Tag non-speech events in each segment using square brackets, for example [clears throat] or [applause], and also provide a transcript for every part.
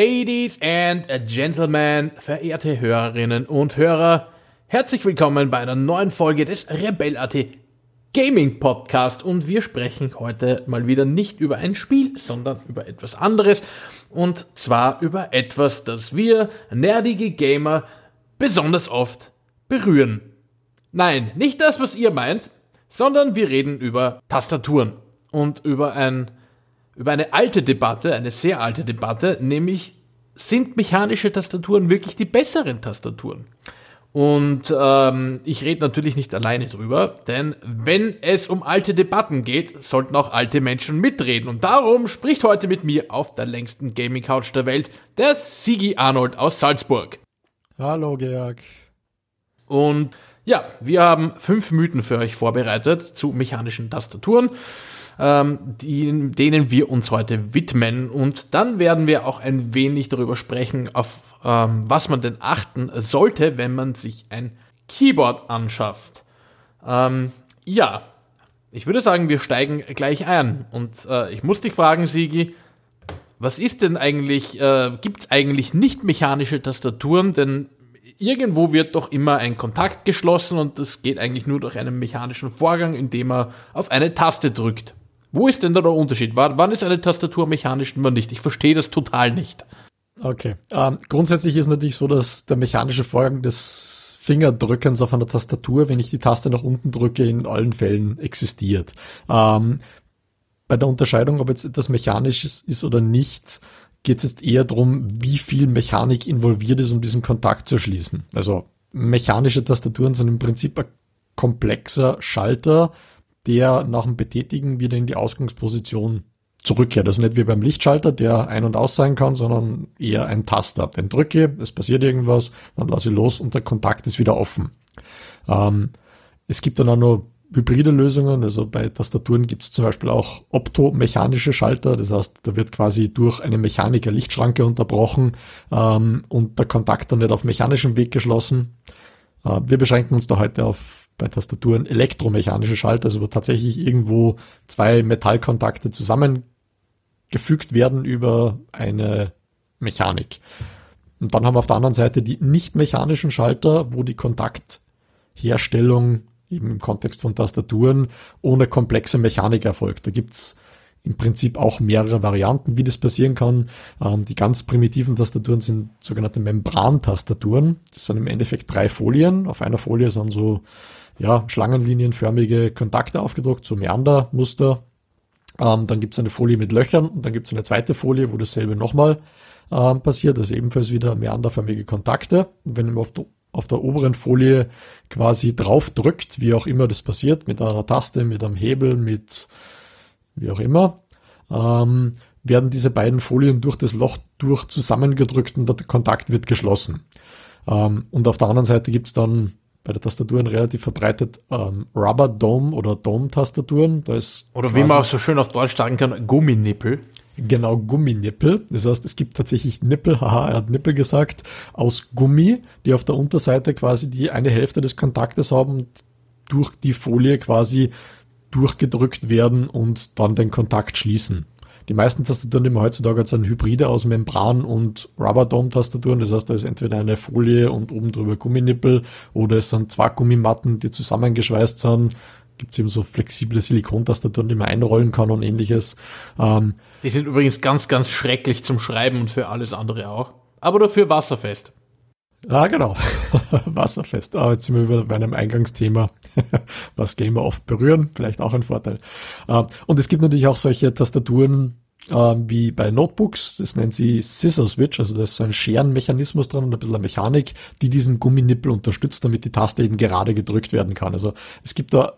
Ladies and Gentlemen, verehrte Hörerinnen und Hörer, herzlich willkommen bei einer neuen Folge des Rebell.at Gaming Podcast und wir sprechen heute mal wieder nicht über ein Spiel, sondern über etwas anderes und zwar über etwas, das wir nerdige Gamer besonders oft berühren. Nein, nicht das, was ihr meint, sondern wir reden über Tastaturen und über ein über eine alte Debatte, eine sehr alte Debatte, nämlich sind mechanische Tastaturen wirklich die besseren Tastaturen? Und ähm, ich rede natürlich nicht alleine drüber, denn wenn es um alte Debatten geht, sollten auch alte Menschen mitreden. Und darum spricht heute mit mir auf der längsten Gaming Couch der Welt der Sigi Arnold aus Salzburg. Hallo Georg. Und ja, wir haben fünf Mythen für euch vorbereitet zu mechanischen Tastaturen ähm, die, denen wir uns heute widmen. Und dann werden wir auch ein wenig darüber sprechen, auf ähm, was man denn achten sollte, wenn man sich ein Keyboard anschafft. Ähm, ja, ich würde sagen, wir steigen gleich ein. Und äh, ich muss dich fragen, Sigi, was ist denn eigentlich, äh, gibt es eigentlich nicht mechanische Tastaturen? Denn irgendwo wird doch immer ein Kontakt geschlossen und das geht eigentlich nur durch einen mechanischen Vorgang, indem er auf eine Taste drückt. Wo ist denn da der Unterschied? Wann ist eine Tastatur mechanisch und wann nicht? Ich verstehe das total nicht. Okay. Ähm, grundsätzlich ist natürlich so, dass der mechanische Vorgang des Fingerdrückens auf einer Tastatur, wenn ich die Taste nach unten drücke, in allen Fällen existiert. Ähm, bei der Unterscheidung, ob jetzt etwas mechanisch ist oder nicht, geht es jetzt eher darum, wie viel Mechanik involviert ist, um diesen Kontakt zu schließen. Also mechanische Tastaturen sind im Prinzip ein komplexer Schalter, der nach dem Betätigen wieder in die Ausgangsposition zurückkehrt. Also nicht wie beim Lichtschalter, der ein- und aus sein kann, sondern eher ein Taster. Den drücke, es passiert irgendwas, dann lasse ich los und der Kontakt ist wieder offen. Ähm, es gibt dann auch noch hybride Lösungen, also bei Tastaturen gibt es zum Beispiel auch optomechanische Schalter, das heißt, da wird quasi durch eine Mechaniker Lichtschranke unterbrochen ähm, und der Kontakt dann nicht auf mechanischem Weg geschlossen. Äh, wir beschränken uns da heute auf bei Tastaturen elektromechanische Schalter, also wo tatsächlich irgendwo zwei Metallkontakte zusammengefügt werden über eine Mechanik. Und dann haben wir auf der anderen Seite die nicht mechanischen Schalter, wo die Kontaktherstellung eben im Kontext von Tastaturen ohne komplexe Mechanik erfolgt. Da gibt's im Prinzip auch mehrere Varianten, wie das passieren kann. Ähm, die ganz primitiven Tastaturen sind sogenannte Membrantastaturen. Das sind im Endeffekt drei Folien. Auf einer Folie sind so ja, schlangenlinienförmige Kontakte aufgedruckt, so Meandermuster. Ähm, dann gibt es eine Folie mit Löchern und dann gibt es eine zweite Folie, wo dasselbe nochmal ähm, passiert, also ebenfalls wieder meanderförmige Kontakte. Und wenn man auf der, auf der oberen Folie quasi drauf drückt, wie auch immer das passiert, mit einer Taste, mit einem Hebel, mit wie auch immer, ähm, werden diese beiden Folien durch das Loch durch zusammengedrückt und der Kontakt wird geschlossen. Ähm, und auf der anderen Seite gibt es dann bei der Tastaturen relativ verbreitet ähm, Rubber Dome oder Dome-Tastaturen. Da ist oder wie man auch so schön auf Deutsch sagen kann, Gumminippel. Genau, Gumminippel. Das heißt, es gibt tatsächlich Nippel, haha, er hat Nippel gesagt, aus Gummi, die auf der Unterseite quasi die eine Hälfte des Kontaktes haben und durch die Folie quasi durchgedrückt werden und dann den Kontakt schließen. Die meisten Tastaturen, die man heutzutage hat, sind Hybride aus Membran und Rubber-Dome-Tastaturen. Das heißt, da ist entweder eine Folie und oben drüber Gumminippel oder es sind zwei Gummimatten, die zusammengeschweißt sind. Gibt es eben so flexible Silikontastaturen, die man einrollen kann und ähnliches. Ähm, die sind übrigens ganz, ganz schrecklich zum Schreiben und für alles andere auch. Aber dafür wasserfest. Ja, genau. [laughs] Wasserfest. Ah, jetzt sind wir wieder bei einem Eingangsthema, [laughs] was Gamer oft berühren. Vielleicht auch ein Vorteil. Ah, und es gibt natürlich auch solche Tastaturen, ähm, wie bei Notebooks, das nennt sie Scissor Switch, also da ist so ein Scherenmechanismus dran und ein bisschen eine Mechanik, die diesen Gumminippel unterstützt, damit die Taste eben gerade gedrückt werden kann. Also es gibt da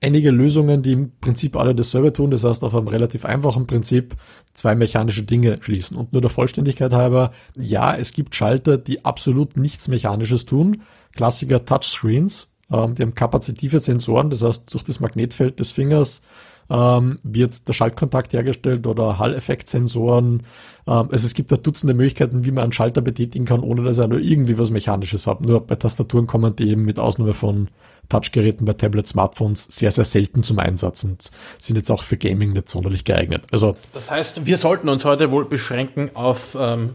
einige Lösungen, die im Prinzip alle dasselbe tun. Das heißt, auf einem relativ einfachen Prinzip zwei mechanische Dinge schließen. Und nur der Vollständigkeit halber, ja, es gibt Schalter, die absolut nichts Mechanisches tun. Klassiker Touchscreens, ähm, die haben kapazitive Sensoren. Das heißt, durch das Magnetfeld des Fingers ähm, wird der Schaltkontakt hergestellt oder Hall-Effektsensoren. Ähm, also es gibt da Dutzende Möglichkeiten, wie man einen Schalter betätigen kann, ohne dass er nur irgendwie was Mechanisches hat. Nur bei Tastaturen kommen die eben mit Ausnahme von Touchgeräten bei Tablets, Smartphones sehr, sehr selten zum Einsatz und sind jetzt auch für Gaming nicht sonderlich geeignet. Also das heißt, wir sollten uns heute wohl beschränken auf ähm,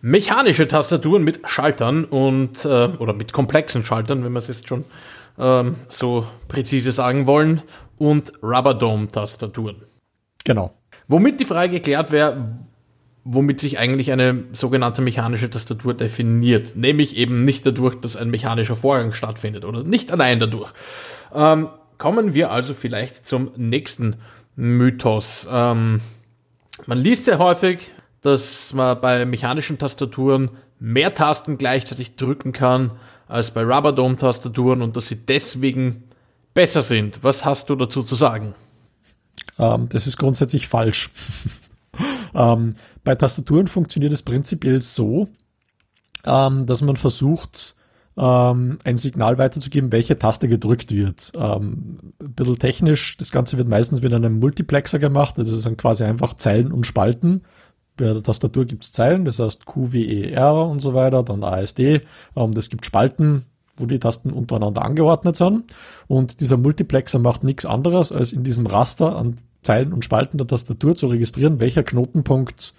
mechanische Tastaturen mit Schaltern und äh, oder mit komplexen Schaltern, wenn wir es jetzt schon ähm, so präzise sagen wollen, und Rubber Dome Tastaturen. Genau. Womit die Frage geklärt wäre, womit sich eigentlich eine sogenannte mechanische Tastatur definiert. Nämlich eben nicht dadurch, dass ein mechanischer Vorgang stattfindet oder nicht allein dadurch. Ähm, kommen wir also vielleicht zum nächsten Mythos. Ähm, man liest sehr häufig, dass man bei mechanischen Tastaturen mehr Tasten gleichzeitig drücken kann als bei Rubber Dome Tastaturen und dass sie deswegen besser sind. Was hast du dazu zu sagen? Ähm, das ist grundsätzlich falsch. [laughs] ähm, bei Tastaturen funktioniert es prinzipiell so, ähm, dass man versucht, ähm, ein Signal weiterzugeben, welche Taste gedrückt wird. Ähm, ein bisschen technisch, das Ganze wird meistens mit einem Multiplexer gemacht, das ist dann quasi einfach Zeilen und Spalten. Bei der Tastatur gibt es Zeilen, das heißt Q, W, E, R und so weiter, dann ASD. Ähm, das gibt Spalten, wo die Tasten untereinander angeordnet sind. Und dieser Multiplexer macht nichts anderes, als in diesem Raster an Zeilen und Spalten der Tastatur zu registrieren, welcher Knotenpunkt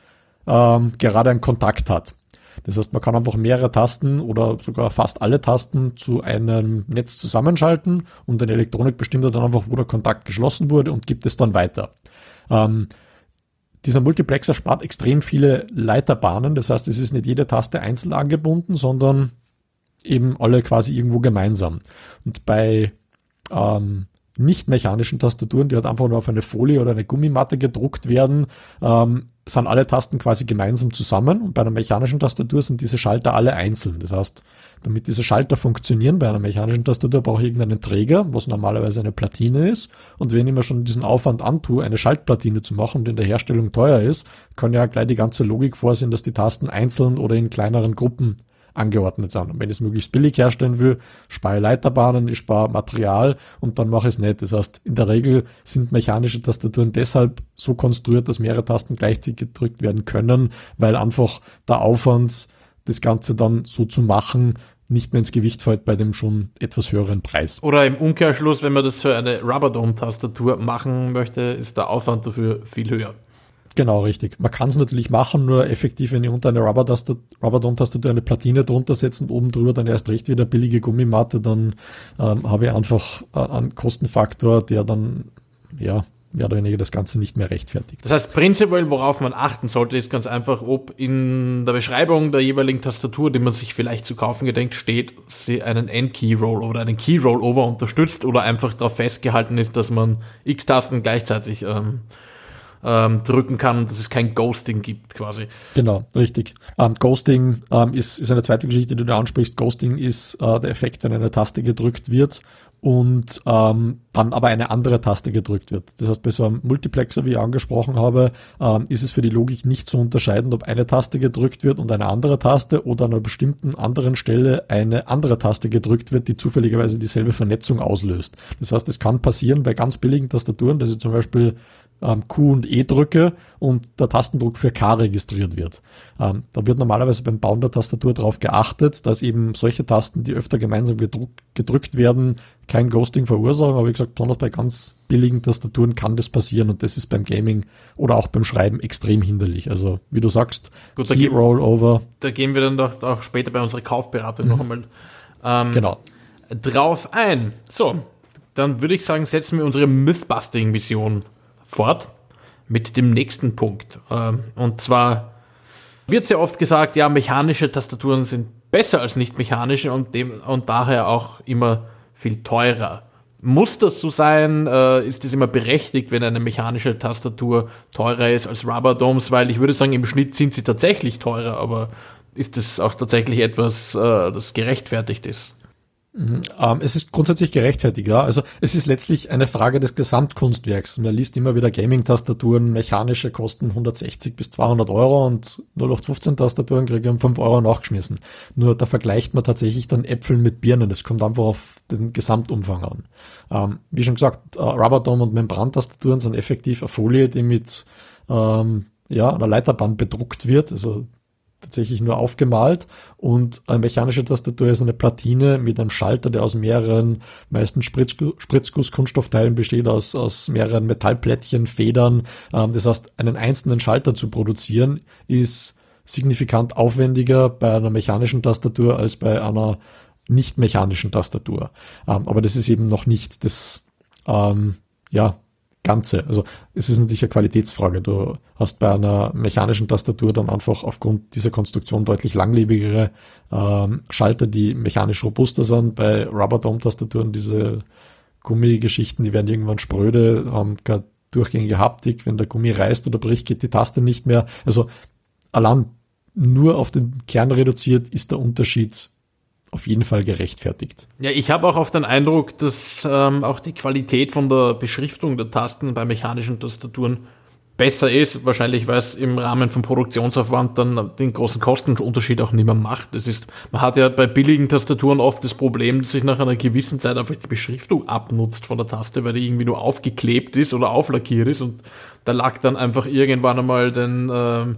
ähm, gerade einen Kontakt hat. Das heißt, man kann einfach mehrere Tasten oder sogar fast alle Tasten zu einem Netz zusammenschalten und eine Elektronik bestimmt dann einfach, wo der Kontakt geschlossen wurde und gibt es dann weiter. Ähm, dieser Multiplexer spart extrem viele Leiterbahnen. Das heißt, es ist nicht jede Taste einzeln angebunden, sondern eben alle quasi irgendwo gemeinsam. Und bei ähm, nicht mechanischen Tastaturen, die halt einfach nur auf eine Folie oder eine Gummimatte gedruckt werden, ähm, sind alle Tasten quasi gemeinsam zusammen und bei einer mechanischen Tastatur sind diese Schalter alle einzeln. Das heißt, damit diese Schalter funktionieren bei einer mechanischen Tastatur brauche ich irgendeinen Träger, was normalerweise eine Platine ist. Und wenn ich mir schon diesen Aufwand antue, eine Schaltplatine zu machen, die in der Herstellung teuer ist, kann ja gleich die ganze Logik vorsehen, dass die Tasten einzeln oder in kleineren Gruppen angeordnet sind. Und wenn ich es möglichst billig herstellen will, spare ich Leiterbahnen, ich spare Material und dann mache ich es nicht. Das heißt, in der Regel sind mechanische Tastaturen deshalb so konstruiert, dass mehrere Tasten gleichzeitig gedrückt werden können, weil einfach der Aufwand, das Ganze dann so zu machen, nicht mehr ins Gewicht fällt bei dem schon etwas höheren Preis. Oder im Umkehrschluss, wenn man das für eine Rubberdome-Tastatur machen möchte, ist der Aufwand dafür viel höher. Genau, richtig. Man kann es natürlich machen, nur effektiv, wenn ich unter eine Rubberdome-Tastatur eine Platine drunter setze und oben drüber dann erst recht wieder billige Gummimatte, dann ähm, habe ich einfach äh, einen Kostenfaktor, der dann, ja, mehr oder weniger das Ganze nicht mehr rechtfertigt. Das heißt, prinzipiell, worauf man achten sollte, ist ganz einfach, ob in der Beschreibung der jeweiligen Tastatur, die man sich vielleicht zu kaufen gedenkt, steht, sie einen N-Key-Roll oder einen Key-Rollover unterstützt oder einfach darauf festgehalten ist, dass man X-Tasten gleichzeitig ähm, ähm, drücken kann dass es kein Ghosting gibt quasi. Genau, richtig. Ähm, Ghosting ähm, ist, ist eine zweite Geschichte, die du ansprichst. Ghosting ist äh, der Effekt, wenn eine Taste gedrückt wird und ähm, dann aber eine andere Taste gedrückt wird. Das heißt, bei so einem Multiplexer, wie ich angesprochen habe, ähm, ist es für die Logik nicht zu unterscheiden, ob eine Taste gedrückt wird und eine andere Taste oder an einer bestimmten anderen Stelle eine andere Taste gedrückt wird, die zufälligerweise dieselbe Vernetzung auslöst. Das heißt, es kann passieren bei ganz billigen Tastaturen, dass ich zum Beispiel ähm, Q und E drücke und der Tastendruck für K registriert wird. Ähm, da wird normalerweise beim Bauen der Tastatur darauf geachtet, dass eben solche Tasten, die öfter gemeinsam gedruck, gedrückt werden, kein Ghosting verursachen. Aber wie gesagt, besonders bei ganz billigen Tastaturen kann das passieren und das ist beim Gaming oder auch beim Schreiben extrem hinderlich. Also wie du sagst, Gut, Key da Rollover. Da gehen wir dann doch auch später bei unserer Kaufberatung mhm. noch einmal ähm, genau. drauf ein. So, dann würde ich sagen, setzen wir unsere Mythbusting-Mission fort mit dem nächsten Punkt. Ähm, und zwar wird sehr oft gesagt, ja, mechanische Tastaturen sind besser als nicht mechanische und, dem, und daher auch immer viel teurer. Muss das so sein? Äh, ist es immer berechtigt, wenn eine mechanische Tastatur teurer ist als Rubber Domes? Weil ich würde sagen, im Schnitt sind sie tatsächlich teurer, aber ist das auch tatsächlich etwas, äh, das gerechtfertigt ist? Mhm. Ähm, es ist grundsätzlich gerechtfertigt, ja. Also es ist letztlich eine Frage des Gesamtkunstwerks. Man liest immer wieder Gaming-Tastaturen, mechanische kosten 160 bis 200 Euro und 0815-Tastaturen kriege ich um 5 Euro nachgeschmissen. Nur da vergleicht man tatsächlich dann Äpfel mit Birnen. Es kommt einfach auf den Gesamtumfang an. Ähm, wie schon gesagt, äh, Rubberdome und Membran-Tastaturen sind effektiv eine Folie, die mit ähm, ja, einer Leiterbahn bedruckt wird. Also tatsächlich nur aufgemalt und eine mechanische Tastatur ist eine Platine mit einem Schalter, der aus mehreren, meistens Spritzguss-Kunststoffteilen besteht, aus, aus mehreren Metallplättchen, Federn. Ähm, das heißt, einen einzelnen Schalter zu produzieren ist signifikant aufwendiger bei einer mechanischen Tastatur als bei einer nicht mechanischen Tastatur. Ähm, aber das ist eben noch nicht das, ähm, ja, Ganze. Also es ist natürlich eine Qualitätsfrage. Du hast bei einer mechanischen Tastatur dann einfach aufgrund dieser Konstruktion deutlich langlebigere ähm, Schalter, die mechanisch robuster sind. Bei Rubber-Dome-Tastaturen diese Gummigeschichten, die werden irgendwann spröde, haben keine durchgängige Haptik. Wenn der Gummi reißt oder bricht, geht die Taste nicht mehr. Also allein nur auf den Kern reduziert ist der Unterschied auf jeden Fall gerechtfertigt. Ja, ich habe auch oft den Eindruck, dass ähm, auch die Qualität von der Beschriftung der Tasten bei mechanischen Tastaturen besser ist. Wahrscheinlich, weil es im Rahmen vom Produktionsaufwand dann den großen Kostenunterschied auch nicht mehr macht. Das ist, man hat ja bei billigen Tastaturen oft das Problem, dass sich nach einer gewissen Zeit einfach die Beschriftung abnutzt von der Taste, weil die irgendwie nur aufgeklebt ist oder auflackiert ist und da lag dann einfach irgendwann einmal den ähm,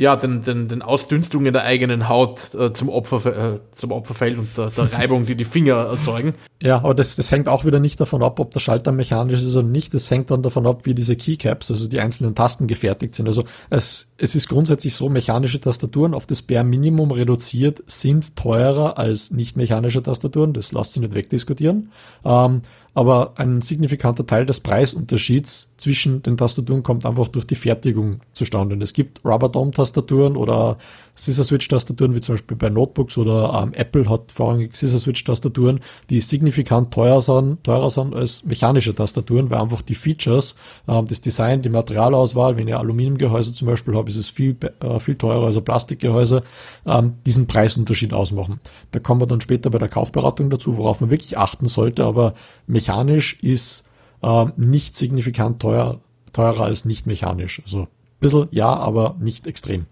ja, den, den, den Ausdünstungen der eigenen Haut äh, zum, Opfer, äh, zum Opfer fällt und der, der Reibung, die die Finger erzeugen. Ja, aber das, das hängt auch wieder nicht davon ab, ob der Schalter mechanisch ist oder nicht. Das hängt dann davon ab, wie diese Keycaps, also die einzelnen Tasten gefertigt sind. Also es, es ist grundsätzlich so, mechanische Tastaturen auf das Bare Minimum reduziert sind teurer als nicht mechanische Tastaturen. Das lässt sich nicht wegdiskutieren. Ähm, aber ein signifikanter Teil des Preisunterschieds zwischen den Tastaturen kommt einfach durch die Fertigung zustande. Und es gibt Rubber Dome Tastaturen oder Scissor Switch Tastaturen, wie zum Beispiel bei Notebooks oder ähm, Apple hat vorrangig Scissor Switch Tastaturen, die signifikant teurer sind, teurer sind als mechanische Tastaturen, weil einfach die Features, ähm, das Design, die Materialauswahl, wenn ich Aluminiumgehäuse zum Beispiel habe, ist es viel, äh, viel teurer als ein Plastikgehäuse, ähm, diesen Preisunterschied ausmachen. Da kommen wir dann später bei der Kaufberatung dazu, worauf man wirklich achten sollte, aber mechanisch ist äh, nicht signifikant teuer, teurer als nicht mechanisch. Also ein bisschen ja, aber nicht extrem.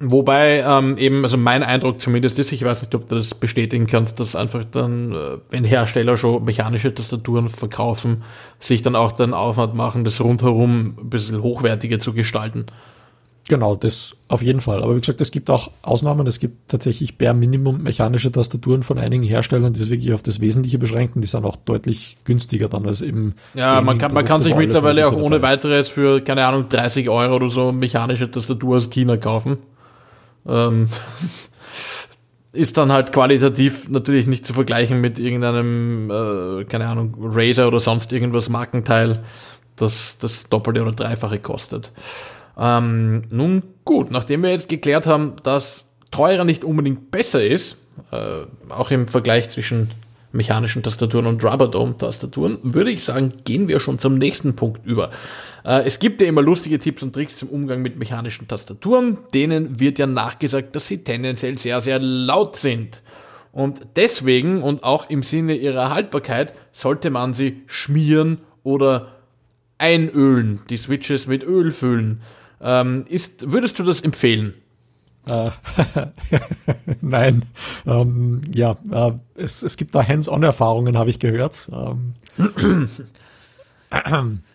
Wobei ähm, eben, also mein Eindruck zumindest ist, ich weiß nicht, ob du das bestätigen kannst, dass einfach dann, äh, wenn Hersteller schon mechanische Tastaturen verkaufen, sich dann auch den Aufwand machen, das rundherum ein bisschen hochwertiger zu gestalten. Genau, das auf jeden Fall. Aber wie gesagt, es gibt auch Ausnahmen. Es gibt tatsächlich bare Minimum mechanische Tastaturen von einigen Herstellern, die es wirklich auf das Wesentliche beschränken. Die sind auch deutlich günstiger dann als eben. Ja, man kann, man kann sich mittlerweile auch ohne weiteres für, keine Ahnung, 30 Euro oder so mechanische Tastatur aus China kaufen. Ähm, ist dann halt qualitativ natürlich nicht zu vergleichen mit irgendeinem, äh, keine Ahnung, Razer oder sonst irgendwas Markenteil, das das Doppelte oder Dreifache kostet. Ähm, nun gut, nachdem wir jetzt geklärt haben, dass teurer nicht unbedingt besser ist, äh, auch im Vergleich zwischen mechanischen Tastaturen und Rubber Dome Tastaturen, würde ich sagen, gehen wir schon zum nächsten Punkt über. Äh, es gibt ja immer lustige Tipps und Tricks zum Umgang mit mechanischen Tastaturen. Denen wird ja nachgesagt, dass sie tendenziell sehr, sehr laut sind. Und deswegen und auch im Sinne ihrer Haltbarkeit sollte man sie schmieren oder einölen, die Switches mit Öl füllen. Ähm, ist, würdest du das empfehlen? Äh, [laughs] nein. Ähm, ja, äh, es, es gibt da Hands-on-Erfahrungen, habe ich gehört. Ähm. [clears throat]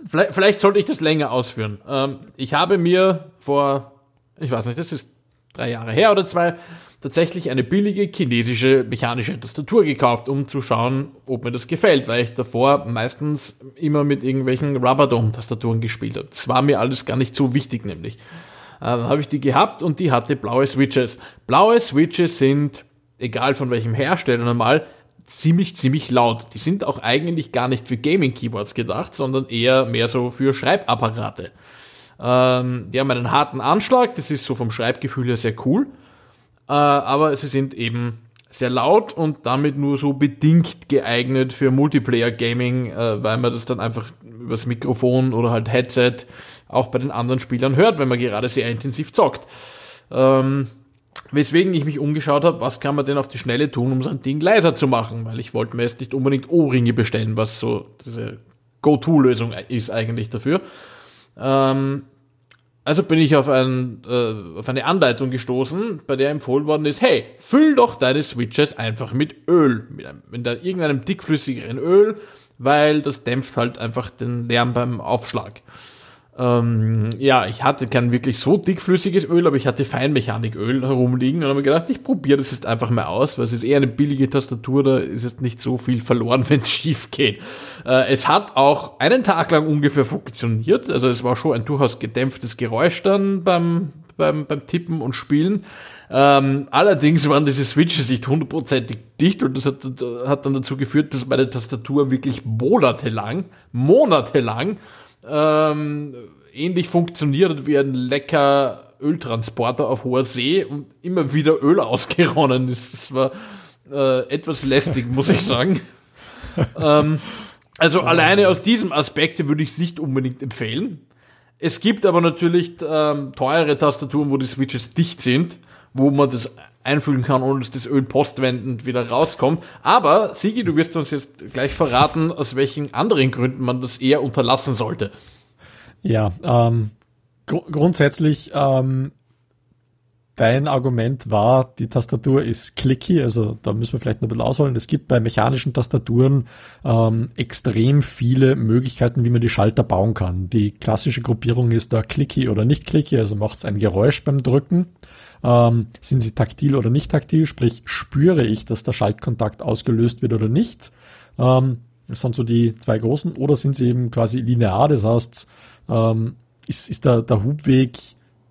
vielleicht, vielleicht, sollte ich das länger ausführen. Ähm, ich habe mir vor, ich weiß nicht, das ist drei Jahre her oder zwei, tatsächlich eine billige chinesische mechanische Tastatur gekauft, um zu schauen, ob mir das gefällt, weil ich davor meistens immer mit irgendwelchen Rubberdome-Tastaturen gespielt habe. Das war mir alles gar nicht so wichtig, nämlich. Äh, habe ich die gehabt und die hatte blaue Switches. Blaue Switches sind, egal von welchem Hersteller normal, ziemlich, ziemlich laut. Die sind auch eigentlich gar nicht für Gaming-Keyboards gedacht, sondern eher mehr so für Schreibapparate. Ähm, die haben einen harten Anschlag, das ist so vom Schreibgefühl her sehr cool äh, aber sie sind eben sehr laut und damit nur so bedingt geeignet für Multiplayer-Gaming, äh, weil man das dann einfach übers Mikrofon oder halt Headset auch bei den anderen Spielern hört, wenn man gerade sehr intensiv zockt. Ähm, Weswegen ich mich umgeschaut habe, was kann man denn auf die Schnelle tun, um sein Ding leiser zu machen, weil ich wollte mir jetzt nicht unbedingt Ohrringe bestellen, was so diese Go-To-Lösung ist eigentlich dafür. Ähm, also bin ich auf, ein, äh, auf eine Anleitung gestoßen, bei der empfohlen worden ist, hey, füll doch deine Switches einfach mit Öl, mit, einem, mit irgendeinem dickflüssigeren Öl, weil das dämpft halt einfach den Lärm beim Aufschlag. Ähm, ja, ich hatte kein wirklich so dickflüssiges Öl, aber ich hatte Feinmechaniköl herumliegen und habe mir gedacht, ich probiere das jetzt einfach mal aus, weil es ist eher eine billige Tastatur, da ist jetzt nicht so viel verloren, [laughs] wenn es schief geht. Äh, es hat auch einen Tag lang ungefähr funktioniert, also es war schon ein durchaus gedämpftes Geräusch dann beim, beim, beim Tippen und Spielen. Ähm, allerdings waren diese Switches nicht hundertprozentig dicht und das hat, hat dann dazu geführt, dass meine Tastatur wirklich monatelang, monatelang ähm, ähnlich funktioniert wie ein lecker Öltransporter auf hoher See und immer wieder Öl ausgeronnen ist. Das war äh, etwas lästig, muss ich sagen. [laughs] ähm, also alleine aus diesem Aspekt würde ich es nicht unbedingt empfehlen. Es gibt aber natürlich ähm, teure Tastaturen, wo die Switches dicht sind, wo man das einfüllen kann, ohne dass das Öl postwendend wieder rauskommt. Aber, Sigi, du wirst uns jetzt gleich verraten, aus welchen anderen Gründen man das eher unterlassen sollte. Ja, ähm, gr grundsätzlich, ähm, dein Argument war, die Tastatur ist clicky, also da müssen wir vielleicht noch ein bisschen ausholen. Es gibt bei mechanischen Tastaturen ähm, extrem viele Möglichkeiten, wie man die Schalter bauen kann. Die klassische Gruppierung ist da clicky oder nicht clicky, also macht es ein Geräusch beim Drücken. Ähm, sind sie taktil oder nicht taktil, sprich spüre ich, dass der Schaltkontakt ausgelöst wird oder nicht. Ähm, das sind so die zwei großen. Oder sind sie eben quasi linear, das heißt, ähm, ist, ist der, der Hubweg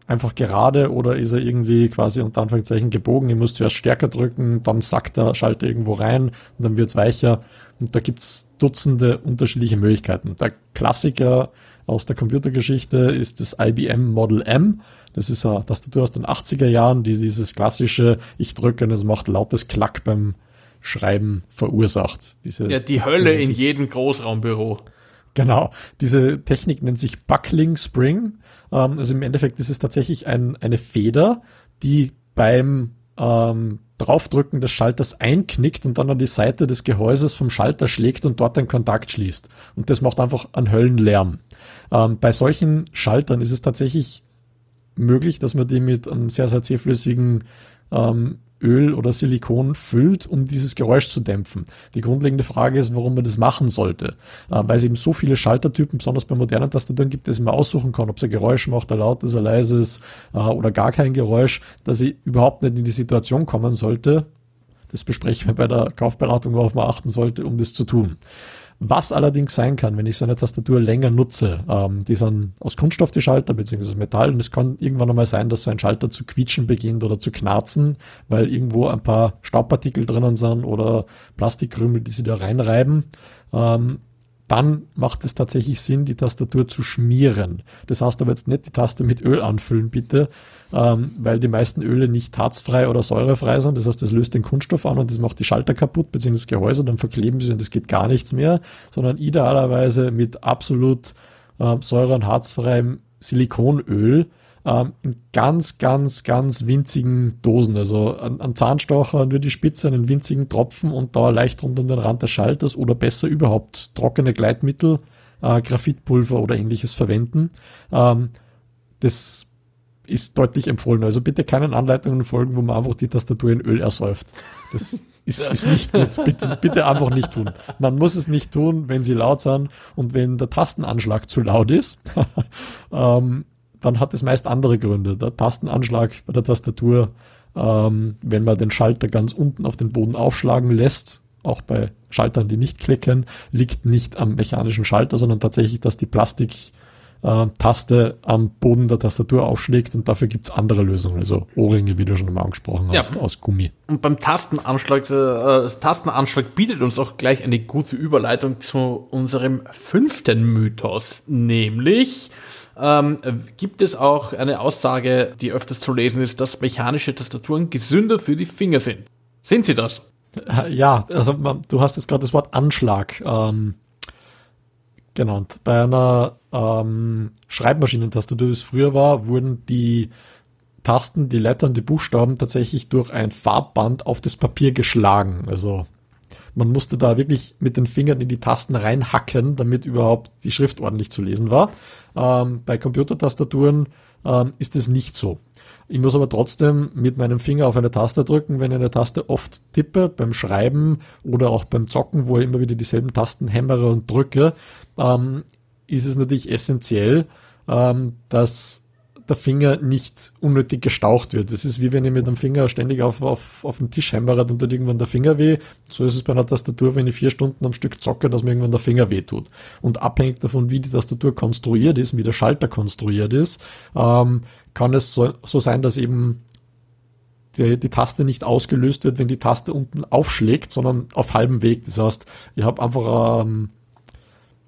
einfach gerade oder ist er irgendwie quasi unter Anführungszeichen gebogen? Ich muss zuerst stärker drücken, dann sackt der Schalter irgendwo rein und dann wird's weicher. Und da gibt's Dutzende unterschiedliche Möglichkeiten. Der Klassiker aus der Computergeschichte ist das IBM Model M. Das ist eine Tastatur aus den 80er Jahren, die dieses klassische, ich drücke und es macht lautes Klack beim Schreiben verursacht. Diese ja, die Hölle in jedem Großraumbüro. Genau. Diese Technik nennt sich Buckling Spring. Ähm, also im Endeffekt ist es tatsächlich ein, eine Feder, die beim ähm, Draufdrücken des Schalters einknickt und dann an die Seite des Gehäuses vom Schalter schlägt und dort den Kontakt schließt. Und das macht einfach einen Höllenlärm. Ähm, bei solchen Schaltern ist es tatsächlich möglich, dass man die mit einem sehr, sehr zähflüssigen ähm, Öl oder Silikon füllt, um dieses Geräusch zu dämpfen. Die grundlegende Frage ist, warum man das machen sollte. Äh, weil es eben so viele Schaltertypen, besonders bei modernen Tastaturen gibt, dass man aussuchen kann, ob es ein Geräusch macht, ein lautes, ein leises äh, oder gar kein Geräusch, dass ich überhaupt nicht in die Situation kommen sollte. Das besprechen wir bei der Kaufberatung, worauf man achten sollte, um das zu tun. Was allerdings sein kann, wenn ich so eine Tastatur länger nutze, ähm, die sind aus Kunststoff die Schalter beziehungsweise Metall und es kann irgendwann einmal sein, dass so ein Schalter zu quietschen beginnt oder zu knarzen, weil irgendwo ein paar Staubpartikel drinnen sind oder Plastikkrümel, die sie da reinreiben. Ähm, dann macht es tatsächlich Sinn, die Tastatur zu schmieren. Das heißt aber jetzt nicht die Taste mit Öl anfüllen, bitte, ähm, weil die meisten Öle nicht harzfrei oder säurefrei sind. Das heißt, das löst den Kunststoff an und das macht die Schalter kaputt, beziehungsweise das Gehäuse, dann verkleben sie und es geht gar nichts mehr, sondern idealerweise mit absolut äh, säure- und harzfreiem Silikonöl ähm, in ganz, ganz, ganz winzigen Dosen. Also ein, ein Zahnstocher nur die Spitze, einen winzigen Tropfen und da leicht unter den Rand des Schalters oder besser überhaupt trockene Gleitmittel, äh, Graphitpulver oder ähnliches verwenden. Ähm, das ist deutlich empfohlen. Also bitte keinen Anleitungen folgen, wo man einfach die Tastatur in Öl ersäuft. Das [laughs] ist, ist nicht gut. Bitte, bitte einfach nicht tun. Man muss es nicht tun, wenn sie laut sind und wenn der Tastenanschlag zu laut ist. [laughs] ähm, dann hat es meist andere Gründe. Der Tastenanschlag bei der Tastatur, ähm, wenn man den Schalter ganz unten auf den Boden aufschlagen lässt, auch bei Schaltern, die nicht klicken, liegt nicht am mechanischen Schalter, sondern tatsächlich, dass die Plastik äh, Taste am Boden der Tastatur aufschlägt und dafür gibt's andere Lösungen, also Ohrringe, wie du schon mal angesprochen hast, ja. aus Gummi. Und beim Tastenanschlag, äh, Tastenanschlag bietet uns auch gleich eine gute Überleitung zu unserem fünften Mythos, nämlich ähm, gibt es auch eine Aussage, die öfters zu lesen ist, dass mechanische Tastaturen gesünder für die Finger sind. Sind sie das? Ja, also du hast jetzt gerade das Wort Anschlag ähm, genannt. Bei einer ähm, Schreibmaschinentastatur, wie es früher war, wurden die Tasten, die Lettern, die Buchstaben tatsächlich durch ein Farbband auf das Papier geschlagen. Also man musste da wirklich mit den Fingern in die Tasten reinhacken, damit überhaupt die Schrift ordentlich zu lesen war. Ähm, bei Computertastaturen ähm, ist es nicht so. Ich muss aber trotzdem mit meinem Finger auf eine Taste drücken, wenn ich eine Taste oft tippe, beim Schreiben oder auch beim Zocken, wo ich immer wieder dieselben Tasten hämmere und drücke, ähm, ist es natürlich essentiell, ähm, dass der Finger nicht unnötig gestaucht wird. Das ist wie wenn ich mit dem Finger ständig auf, auf, auf den Tisch hämmere, dann tut irgendwann der Finger weh. So ist es bei einer Tastatur, wenn ich vier Stunden am Stück zocke, dass mir irgendwann der Finger weh tut. Und abhängig davon, wie die Tastatur konstruiert ist, wie der Schalter konstruiert ist, ähm, kann es so, so sein, dass eben die, die Taste nicht ausgelöst wird, wenn die Taste unten aufschlägt, sondern auf halbem Weg. Das heißt, ich habe einfach ähm,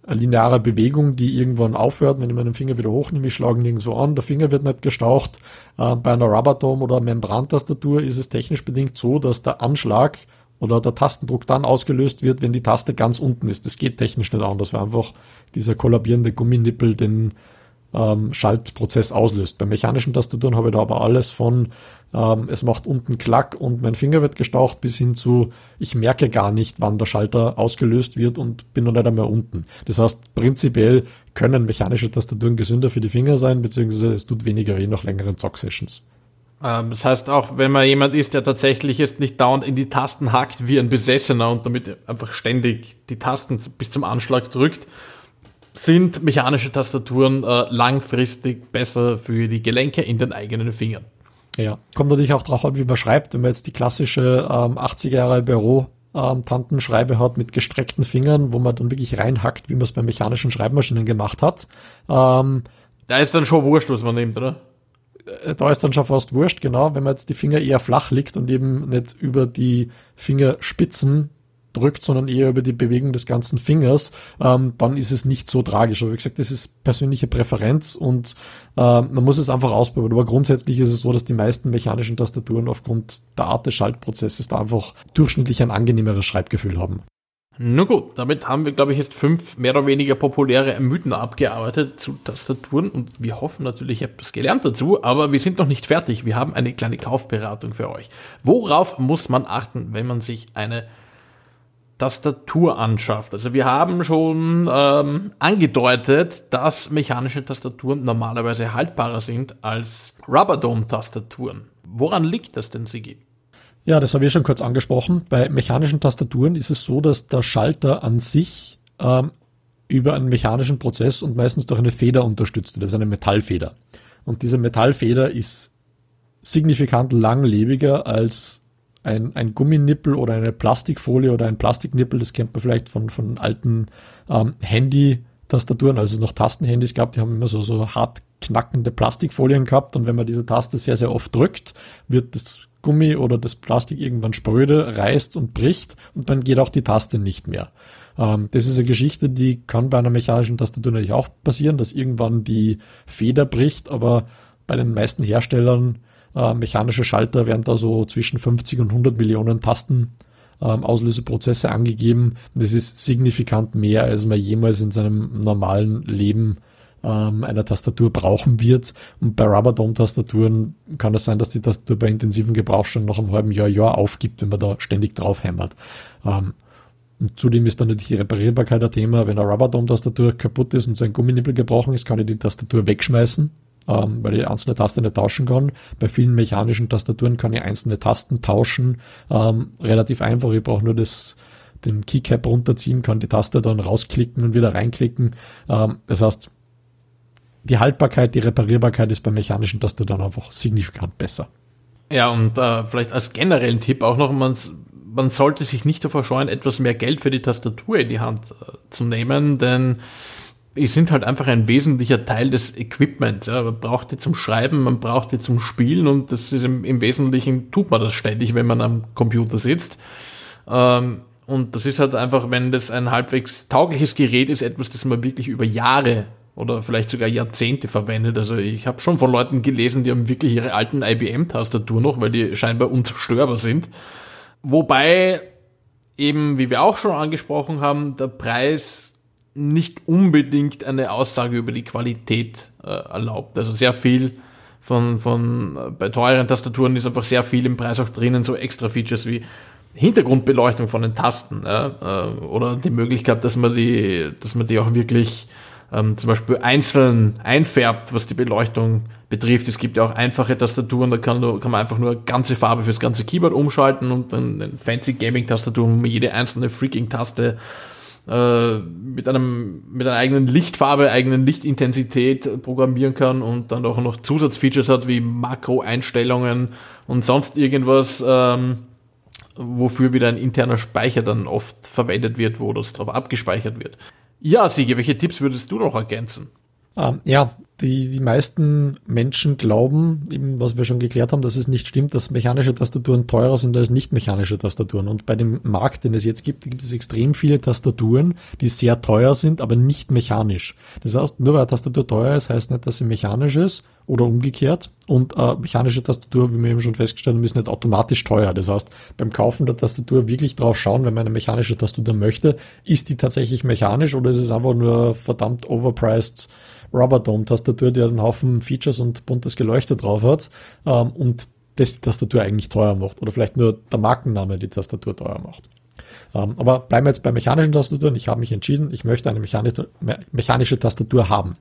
eine lineare Bewegung, die irgendwann aufhört, wenn ich meinen Finger wieder hochnehme, ich schlage nirgendwo an, der Finger wird nicht gestaucht. Äh, bei einer Rubber-Dome oder Membrantastatur ist es technisch bedingt so, dass der Anschlag oder der Tastendruck dann ausgelöst wird, wenn die Taste ganz unten ist. Das geht technisch nicht anders, weil einfach dieser kollabierende Gumminippel den ähm, Schaltprozess auslöst. Bei mechanischen Tastaturen habe ich da aber alles von ähm, es macht unten Klack und mein Finger wird gestaucht bis hin zu ich merke gar nicht, wann der Schalter ausgelöst wird und bin noch nicht einmal unten. Das heißt, prinzipiell können mechanische Tastaturen gesünder für die Finger sein, beziehungsweise es tut weniger weh nach längeren Zock-Sessions. Ähm, das heißt auch, wenn man jemand ist, der tatsächlich jetzt nicht dauernd in die Tasten hackt wie ein Besessener und damit einfach ständig die Tasten bis zum Anschlag drückt, sind mechanische Tastaturen äh, langfristig besser für die Gelenke in den eigenen Fingern. Ja, kommt natürlich auch drauf an, wie man schreibt. Wenn man jetzt die klassische ähm, 80er Jahre Büro ähm, Tantenschreibe hat mit gestreckten Fingern, wo man dann wirklich reinhackt, wie man es bei mechanischen Schreibmaschinen gemacht hat. Ähm, da ist dann schon wurscht, was man nimmt, oder? Äh, da ist dann schon fast wurscht, genau, wenn man jetzt die Finger eher flach liegt und eben nicht über die Fingerspitzen drückt, sondern eher über die Bewegung des ganzen Fingers, ähm, dann ist es nicht so tragisch. Aber wie gesagt, das ist persönliche Präferenz und äh, man muss es einfach ausprobieren. Aber grundsätzlich ist es so, dass die meisten mechanischen Tastaturen aufgrund der Art des Schaltprozesses da einfach durchschnittlich ein angenehmeres Schreibgefühl haben. Na gut, damit haben wir, glaube ich, jetzt fünf mehr oder weniger populäre Mythen abgearbeitet zu Tastaturen und wir hoffen natürlich, ihr habt was gelernt dazu, aber wir sind noch nicht fertig. Wir haben eine kleine Kaufberatung für euch. Worauf muss man achten, wenn man sich eine Tastatur anschafft. Also wir haben schon ähm, angedeutet, dass mechanische Tastaturen normalerweise haltbarer sind als Rubberdome-Tastaturen. Woran liegt das denn, Sigi? Ja, das habe ich schon kurz angesprochen. Bei mechanischen Tastaturen ist es so, dass der Schalter an sich ähm, über einen mechanischen Prozess und meistens durch eine Feder unterstützt wird. Das ist eine Metallfeder. Und diese Metallfeder ist signifikant langlebiger als ein, ein Gumminippel oder eine Plastikfolie oder ein Plastiknippel, das kennt man vielleicht von, von alten ähm, Handy-Tastaturen, als es noch Tastenhandys gab, die haben immer so, so hart knackende Plastikfolien gehabt. Und wenn man diese Taste sehr, sehr oft drückt, wird das Gummi oder das Plastik irgendwann spröde, reißt und bricht und dann geht auch die Taste nicht mehr. Ähm, das ist eine Geschichte, die kann bei einer mechanischen Tastatur natürlich auch passieren, dass irgendwann die Feder bricht, aber bei den meisten Herstellern äh, mechanische Schalter werden da so zwischen 50 und 100 Millionen Tasten ähm, Auslöseprozesse angegeben. Das ist signifikant mehr, als man jemals in seinem normalen Leben ähm, einer Tastatur brauchen wird. Und bei Rubberdome-Tastaturen kann es sein, dass die Tastatur bei intensiven Gebrauch schon nach einem halben Jahr, Jahr aufgibt, wenn man da ständig drauf hämmert. Ähm, und zudem ist dann natürlich die Reparierbarkeit ein Thema. Wenn eine Rubberdome-Tastatur kaputt ist und so ein Gumminippel gebrochen ist, kann ich die Tastatur wegschmeißen ähm, weil ich einzelne Tasten nicht tauschen kann. Bei vielen mechanischen Tastaturen kann ich einzelne Tasten tauschen. Ähm, relativ einfach. Ich brauche nur das, den Keycap runterziehen, kann die Taste dann rausklicken und wieder reinklicken. Ähm, das heißt, die Haltbarkeit, die Reparierbarkeit ist bei mechanischen Tastaturen einfach signifikant besser. Ja, und äh, vielleicht als generellen Tipp auch noch, man, man sollte sich nicht davor scheuen, etwas mehr Geld für die Tastatur in die Hand äh, zu nehmen, denn die sind halt einfach ein wesentlicher Teil des Equipments. Ja. Man braucht die zum Schreiben, man braucht die zum Spielen und das ist im, im Wesentlichen tut man das ständig, wenn man am Computer sitzt. Ähm, und das ist halt einfach, wenn das ein halbwegs taugliches Gerät ist, etwas, das man wirklich über Jahre oder vielleicht sogar Jahrzehnte verwendet. Also ich habe schon von Leuten gelesen, die haben wirklich ihre alten IBM-Tastatur noch, weil die scheinbar unzerstörbar sind. Wobei eben, wie wir auch schon angesprochen haben, der Preis nicht unbedingt eine Aussage über die Qualität äh, erlaubt. Also sehr viel von, von äh, bei teuren Tastaturen ist einfach sehr viel im Preis auch drinnen, so extra Features wie Hintergrundbeleuchtung von den Tasten ja, äh, oder die Möglichkeit, dass man die, dass man die auch wirklich ähm, zum Beispiel einzeln einfärbt, was die Beleuchtung betrifft. Es gibt ja auch einfache Tastaturen, da kann, kann man einfach nur ganze Farbe fürs ganze Keyboard umschalten und dann eine fancy Gaming-Tastatur, wo man jede einzelne Freaking-Taste äh, mit einem mit einer eigenen Lichtfarbe, eigenen Lichtintensität programmieren kann und dann auch noch Zusatzfeatures hat wie Makro-Einstellungen und sonst irgendwas. Ähm, wofür wieder ein interner Speicher dann oft verwendet wird, wo das drauf abgespeichert wird. Ja, Siege, welche Tipps würdest du noch ergänzen? Ähm, ja, die, die meisten Menschen glauben, eben was wir schon geklärt haben, dass es nicht stimmt, dass mechanische Tastaturen teurer sind als nicht mechanische Tastaturen. Und bei dem Markt, den es jetzt gibt, gibt es extrem viele Tastaturen, die sehr teuer sind, aber nicht mechanisch. Das heißt, nur weil eine Tastatur teuer ist, heißt nicht, dass sie mechanisch ist oder umgekehrt. Und äh, mechanische Tastatur, wie wir eben schon festgestellt haben, ist nicht automatisch teuer. Das heißt, beim Kaufen der Tastatur wirklich drauf schauen, wenn man eine mechanische Tastatur möchte, ist die tatsächlich mechanisch oder ist es einfach nur verdammt overpriced Rubber Dome Tastatur, die einen Haufen Features und buntes Geleuchte drauf hat ähm, und das die Tastatur eigentlich teuer macht oder vielleicht nur der Markenname die Tastatur teuer macht. Ähm, aber bleiben wir jetzt bei mechanischen Tastaturen. Ich habe mich entschieden, ich möchte eine mechanische, mechanische Tastatur haben.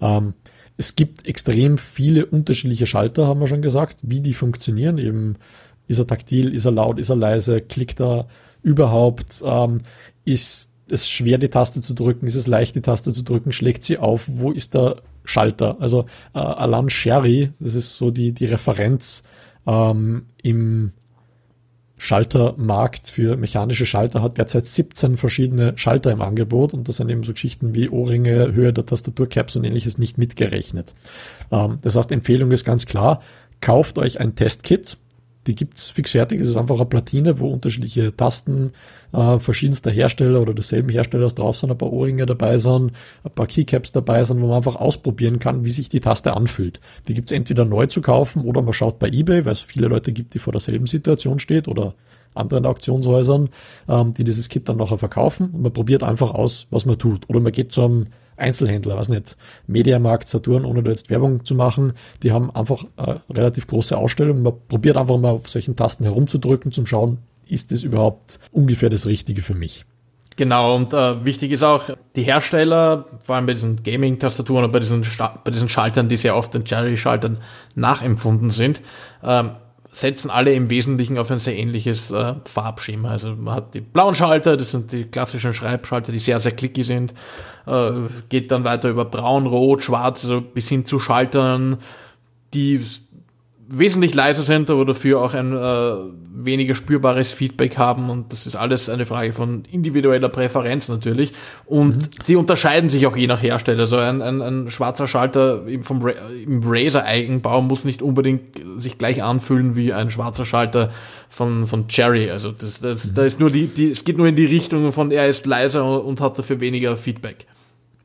Ähm, es gibt extrem viele unterschiedliche Schalter, haben wir schon gesagt, wie die funktionieren. Eben ist er taktil, ist er laut, ist er leise, klickt er überhaupt, ähm, ist es schwer, die Taste zu drücken? Ist es leicht, die Taste zu drücken? Schlägt sie auf? Wo ist der Schalter? Also äh, Alan Sherry, das ist so die, die Referenz ähm, im Schaltermarkt für mechanische Schalter, hat derzeit 17 verschiedene Schalter im Angebot und das sind eben so Geschichten wie Ohrringe, Höhe der Tastaturcaps und ähnliches nicht mitgerechnet. Ähm, das heißt, Empfehlung ist ganz klar, kauft euch ein Testkit, die gibt's fix fertig. Es ist einfach eine Platine, wo unterschiedliche Tasten äh, verschiedenster Hersteller oder desselben Herstellers drauf sind, ein paar Ohrringe dabei sind, ein paar Keycaps dabei sind, wo man einfach ausprobieren kann, wie sich die Taste anfühlt. Die gibt's entweder neu zu kaufen oder man schaut bei eBay, weil es viele Leute gibt, die vor derselben Situation steht oder anderen Auktionshäusern, ähm, die dieses Kit dann nachher verkaufen und man probiert einfach aus, was man tut. Oder man geht zu einem Einzelhändler, was nicht, Mediamarkt, Saturn, ohne da jetzt Werbung zu machen, die haben einfach eine relativ große Ausstellung. Man probiert einfach mal auf solchen Tasten herumzudrücken, zum schauen, ist das überhaupt ungefähr das Richtige für mich. Genau, und äh, wichtig ist auch, die Hersteller, vor allem bei diesen Gaming-Tastaturen oder bei diesen, bei diesen Schaltern, die sehr oft den Cherry-Schaltern nachempfunden sind, ähm, setzen alle im Wesentlichen auf ein sehr ähnliches äh, Farbschema. Also man hat die blauen Schalter, das sind die klassischen Schreibschalter, die sehr, sehr clicky sind. Äh, geht dann weiter über braun, rot, schwarz, also bis hin zu Schaltern, die wesentlich leiser sind, aber dafür auch ein äh, weniger spürbares Feedback haben und das ist alles eine Frage von individueller Präferenz natürlich und mhm. sie unterscheiden sich auch je nach Hersteller. Also ein, ein, ein schwarzer Schalter im, vom Ra im Razer-Eigenbau muss nicht unbedingt sich gleich anfühlen wie ein schwarzer Schalter von, von Cherry. Also das, das, mhm. da ist nur die, die, es geht nur in die Richtung von er ist leiser und hat dafür weniger Feedback.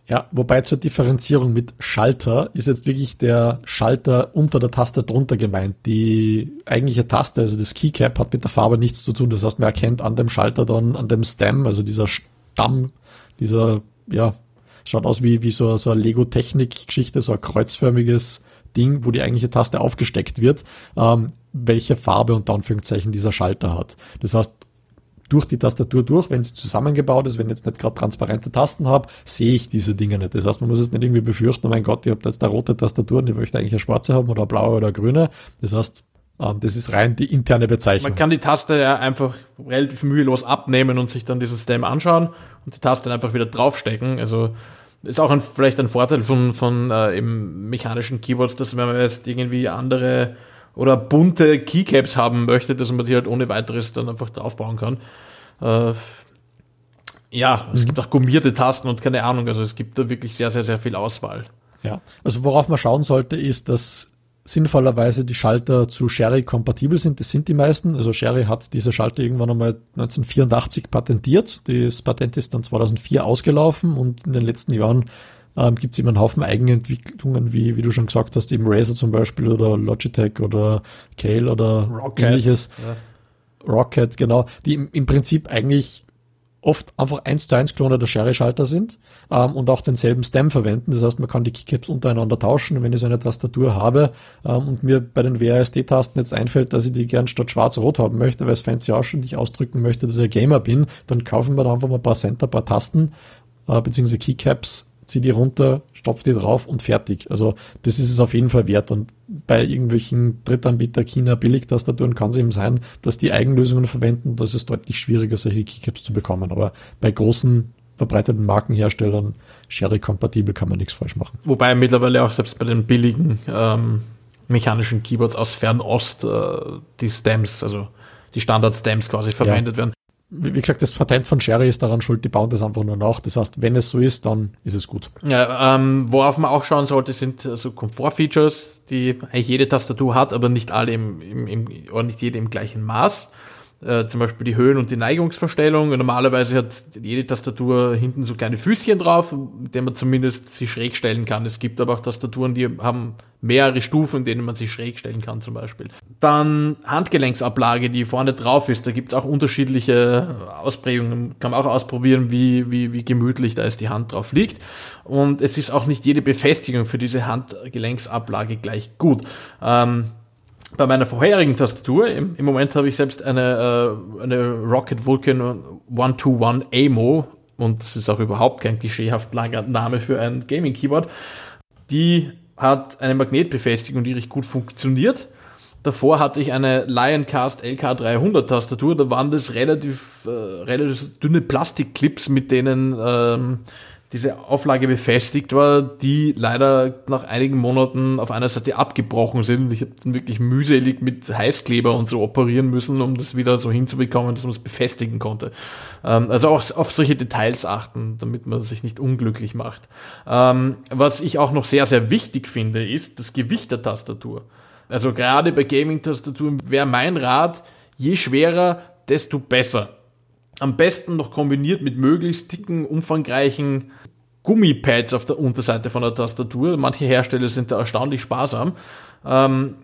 Ja, wobei zur Differenzierung mit Schalter ist jetzt wirklich der Schalter unter der Taste drunter gemeint. Die eigentliche Taste, also das Keycap, hat mit der Farbe nichts zu tun. Das heißt, man erkennt an dem Schalter dann, an dem Stem, also dieser Stamm, dieser, ja, schaut aus wie, wie so, so eine Lego-Technik-Geschichte, so ein kreuzförmiges Ding, wo die eigentliche Taste aufgesteckt wird, ähm, welche Farbe unter Anführungszeichen dieser Schalter hat. Das heißt, durch die Tastatur durch, wenn sie zusammengebaut ist, wenn ich jetzt nicht gerade transparente Tasten habe, sehe ich diese Dinge nicht. Das heißt, man muss es nicht irgendwie befürchten, oh mein Gott, ihr habt jetzt eine rote Tastatur und ich möchte eigentlich eine schwarze haben oder eine blaue oder eine grüne. Das heißt, ähm, das ist rein die interne Bezeichnung. Man kann die Taste ja einfach relativ mühelos abnehmen und sich dann dieses System anschauen und die Taste einfach wieder draufstecken. Also ist auch ein, vielleicht ein Vorteil von, von äh, eben mechanischen Keyboards, dass wenn man jetzt irgendwie andere oder bunte Keycaps haben möchte, dass man die halt ohne weiteres dann einfach draufbauen kann. Äh, ja, mhm. es gibt auch gummierte Tasten und keine Ahnung, also es gibt da wirklich sehr, sehr, sehr viel Auswahl. Ja, also worauf man schauen sollte, ist, dass sinnvollerweise die Schalter zu Sherry kompatibel sind. Das sind die meisten. Also Sherry hat diese Schalter irgendwann einmal 1984 patentiert. Das Patent ist dann 2004 ausgelaufen und in den letzten Jahren ähm, gibt es immer einen Haufen Eigenentwicklungen, wie, wie du schon gesagt hast, eben Razer zum Beispiel oder Logitech oder Kale oder Rocket, ähnliches. Ja. Rocket, genau, die im, im Prinzip eigentlich oft einfach eins zu eins Klone der Sherry-Schalter sind ähm, und auch denselben Stem verwenden. Das heißt, man kann die Keycaps untereinander tauschen. Und wenn ich so eine Tastatur habe ähm, und mir bei den WASD-Tasten jetzt einfällt, dass ich die gern statt schwarz-rot haben möchte, weil es fancy ausschaut und ich ausdrücken möchte, dass ich ein Gamer bin, dann kaufen wir da einfach mal ein paar Center, ein paar Tasten äh, beziehungsweise Keycaps zieh die runter, stopf die drauf und fertig. Also das ist es auf jeden Fall wert. Und bei irgendwelchen Drittanbieter China Billigtastaturen kann es eben sein, dass die Eigenlösungen verwenden. Da ist es deutlich schwieriger, solche Keycaps zu bekommen. Aber bei großen verbreiteten Markenherstellern, Sherry-kompatibel, kann man nichts falsch machen. Wobei mittlerweile auch selbst bei den billigen ähm, mechanischen Keyboards aus Fernost äh, die Stems, also die Standard-Stems quasi verwendet ja. werden wie gesagt, das Patent von Sherry ist daran schuld, die bauen das einfach nur nach. Das heißt, wenn es so ist, dann ist es gut. Ja, ähm, worauf man auch schauen sollte, sind so also Komfort-Features, die eigentlich jede Tastatur hat, aber nicht alle im, im, im oder nicht jede im gleichen Maß äh, zum Beispiel die Höhen- und die Neigungsverstellung. Normalerweise hat jede Tastatur hinten so kleine Füßchen drauf, mit denen man zumindest sie schräg stellen kann. Es gibt aber auch Tastaturen, die haben mehrere Stufen, in denen man sie schräg stellen kann zum Beispiel. Dann Handgelenksablage, die vorne drauf ist. Da gibt es auch unterschiedliche Ausprägungen. Kann man auch ausprobieren, wie, wie, wie gemütlich da ist die Hand drauf liegt. Und es ist auch nicht jede Befestigung für diese Handgelenksablage gleich gut. Ähm, bei meiner vorherigen Tastatur, im, im Moment habe ich selbst eine, äh, eine Rocket Vulcan 121 AMO und das ist auch überhaupt kein klischeehaft langer Name für ein Gaming Keyboard. Die hat eine Magnetbefestigung, die recht gut funktioniert. Davor hatte ich eine Lioncast LK300 Tastatur, da waren das relativ, äh, relativ dünne Plastikclips, mit denen ähm, diese Auflage befestigt war, die leider nach einigen Monaten auf einer Seite abgebrochen sind. Ich habe dann wirklich mühselig mit Heißkleber und so operieren müssen, um das wieder so hinzubekommen, dass man es befestigen konnte. Ähm, also auch auf solche Details achten, damit man sich nicht unglücklich macht. Ähm, was ich auch noch sehr, sehr wichtig finde, ist das Gewicht der Tastatur. Also gerade bei Gaming-Tastaturen wäre mein Rat, je schwerer, desto besser. Am besten noch kombiniert mit möglichst dicken, umfangreichen Gummipads auf der Unterseite von der Tastatur. Manche Hersteller sind da erstaunlich sparsam, ähm,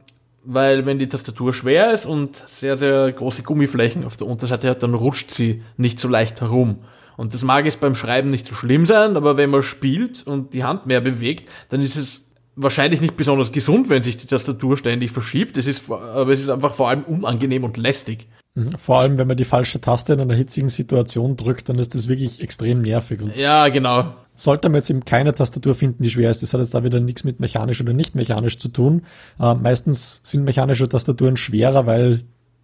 weil wenn die Tastatur schwer ist und sehr, sehr große Gummiflächen auf der Unterseite hat, dann rutscht sie nicht so leicht herum. Und das mag es beim Schreiben nicht so schlimm sein, aber wenn man spielt und die Hand mehr bewegt, dann ist es wahrscheinlich nicht besonders gesund, wenn sich die Tastatur ständig verschiebt. Es ist, aber es ist einfach vor allem unangenehm und lästig. Mhm. Vor allem, wenn man die falsche Taste in einer hitzigen Situation drückt, dann ist das wirklich extrem nervig. Und ja, genau. Sollte man jetzt eben keine Tastatur finden, die schwer ist, das hat jetzt da wieder nichts mit mechanisch oder nicht mechanisch zu tun. Äh, meistens sind mechanische Tastaturen schwerer, weil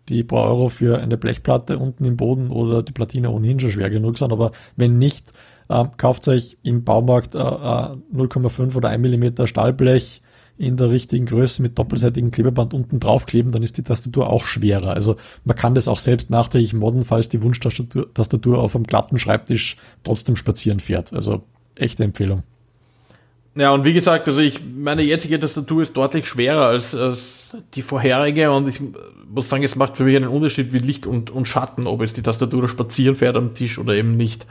die paar Euro für eine Blechplatte unten im Boden oder die Platine ohnehin schon schwer genug sind. Aber wenn nicht, äh, kauft euch im Baumarkt äh, 0,5 äh, oder 1 Millimeter Stahlblech in der richtigen Größe mit doppelseitigem Klebeband unten draufkleben, dann ist die Tastatur auch schwerer. Also man kann das auch selbst nachträglich modden, falls die Wunschtastatur auf einem glatten Schreibtisch trotzdem spazieren fährt. Also echte Empfehlung. Ja, und wie gesagt, also ich, meine jetzige Tastatur ist deutlich schwerer als, als die vorherige und ich muss sagen, es macht für mich einen Unterschied wie Licht und, und Schatten, ob jetzt die Tastatur spazieren fährt am Tisch oder eben nicht.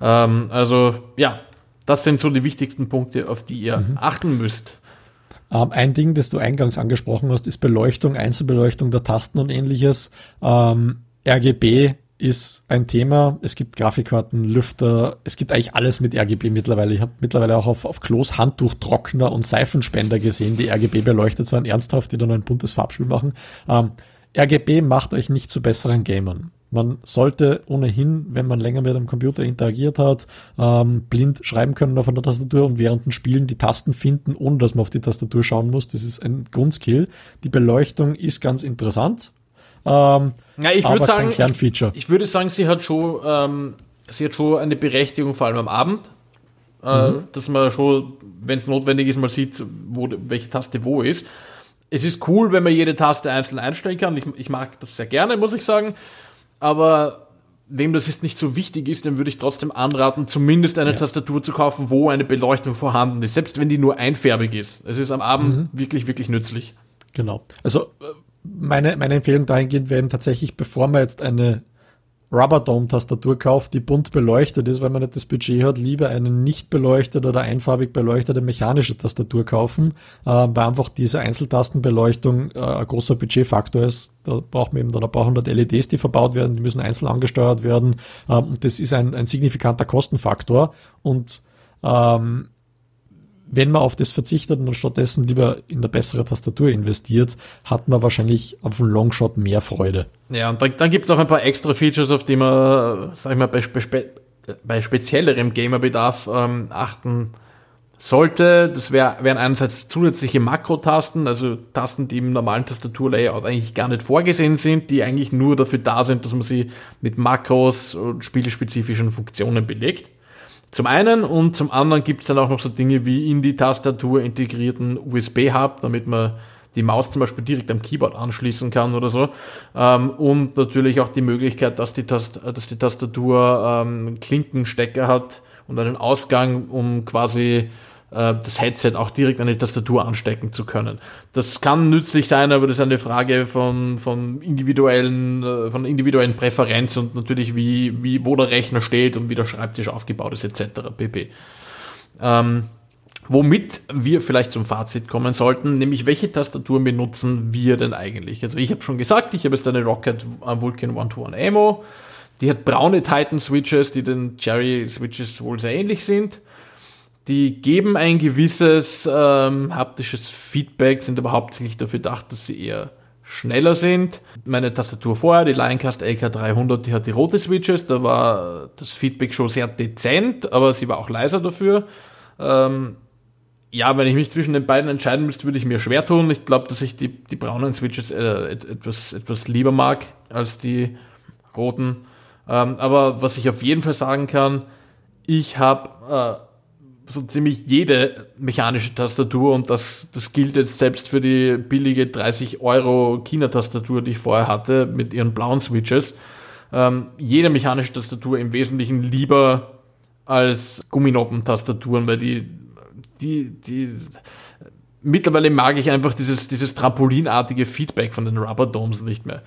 Ähm, also, ja, das sind so die wichtigsten Punkte, auf die ihr mhm. achten müsst. Ähm, ein Ding, das du eingangs angesprochen hast, ist Beleuchtung, Einzelbeleuchtung der Tasten und ähnliches. Ähm, RGB ist ein Thema. Es gibt Grafikkarten, Lüfter, es gibt eigentlich alles mit RGB mittlerweile. Ich habe mittlerweile auch auf, auf Klos Handtuchtrockner und Seifenspender gesehen, die RGB beleuchtet sind, ernsthaft, die dann ein buntes Farbspiel machen. Ähm, RGB macht euch nicht zu besseren Gamern. Man sollte ohnehin, wenn man länger mit einem Computer interagiert hat, ähm, blind schreiben können auf einer Tastatur und während dem Spielen die Tasten finden, ohne dass man auf die Tastatur schauen muss. Das ist ein Grundskill. Die Beleuchtung ist ganz interessant. Ähm, ja, ich würde sagen, ich, ich, würde sagen, sie hat schon, ähm, sie hat schon eine Berechtigung, vor allem am Abend, äh, mhm. dass man schon, wenn es notwendig ist, mal sieht, wo, welche Taste wo ist. Es ist cool, wenn man jede Taste einzeln einstellen kann. Ich, ich mag das sehr gerne, muss ich sagen aber wem das jetzt nicht so wichtig ist, dann würde ich trotzdem anraten, zumindest eine ja. Tastatur zu kaufen, wo eine Beleuchtung vorhanden ist, selbst wenn die nur einfärbig ist. Es ist am Abend mhm. wirklich, wirklich nützlich. Genau. Also äh, meine, meine Empfehlung dahingehend wäre tatsächlich, bevor man jetzt eine Rubber Dome Tastatur kauft, die bunt beleuchtet ist, weil man nicht das Budget hat, lieber eine nicht beleuchtete oder einfarbig beleuchtete mechanische Tastatur kaufen, äh, weil einfach diese Einzeltastenbeleuchtung äh, ein großer Budgetfaktor ist. Da braucht man eben dann ein paar hundert LEDs, die verbaut werden, die müssen einzeln angesteuert werden ähm, und das ist ein, ein signifikanter Kostenfaktor und ähm, wenn man auf das verzichtet und stattdessen lieber in eine bessere Tastatur investiert, hat man wahrscheinlich auf einen Longshot mehr Freude. Ja, und dann, dann gibt es auch ein paar extra Features, auf die man, sag ich mal, bei, bei, bei speziellerem Gamerbedarf ähm, achten sollte. Das wär, wären einerseits zusätzliche Makrotasten, also Tasten, die im normalen Tastaturlayout eigentlich gar nicht vorgesehen sind, die eigentlich nur dafür da sind, dass man sie mit Makros und spielespezifischen Funktionen belegt. Zum einen und zum anderen gibt es dann auch noch so Dinge wie in die Tastatur integrierten USB-Hub, damit man die Maus zum Beispiel direkt am Keyboard anschließen kann oder so. Ähm, und natürlich auch die Möglichkeit, dass die, Tast dass die Tastatur ähm, Klinkenstecker hat und einen Ausgang, um quasi äh, das Headset auch direkt an die Tastatur anstecken zu können. Das kann nützlich sein, aber das ist eine Frage von, von individuellen, äh, von individuellen Präferenz und natürlich wie, wie, wo der Rechner steht und wie der Schreibtisch aufgebaut ist, etc. pp. Ähm, womit wir vielleicht zum Fazit kommen sollten, nämlich welche Tastaturen benutzen wir denn eigentlich? Also ich habe schon gesagt, ich habe jetzt eine Rocket Vulcan One-to-One Ammo. Die hat braune Titan Switches, die den Cherry Switches wohl sehr ähnlich sind. Die geben ein gewisses ähm, haptisches Feedback, sind aber hauptsächlich dafür gedacht, dass sie eher schneller sind. Meine Tastatur vorher, die Lioncast LK300, die hat die rote Switches, da war das Feedback schon sehr dezent, aber sie war auch leiser dafür. Ähm, ja, wenn ich mich zwischen den beiden entscheiden müsste, würde ich mir schwer tun. Ich glaube, dass ich die, die braunen Switches äh, etwas, etwas lieber mag als die roten. Ähm, aber was ich auf jeden Fall sagen kann, ich habe äh, so ziemlich jede mechanische Tastatur und das, das gilt jetzt selbst für die billige 30 Euro China-Tastatur, die ich vorher hatte, mit ihren blauen Switches. Ähm, jede mechanische Tastatur im Wesentlichen lieber als Gumminoppen-Tastaturen, weil die, die, die, mittlerweile mag ich einfach dieses, dieses trampolinartige Feedback von den Rubber Domes nicht mehr.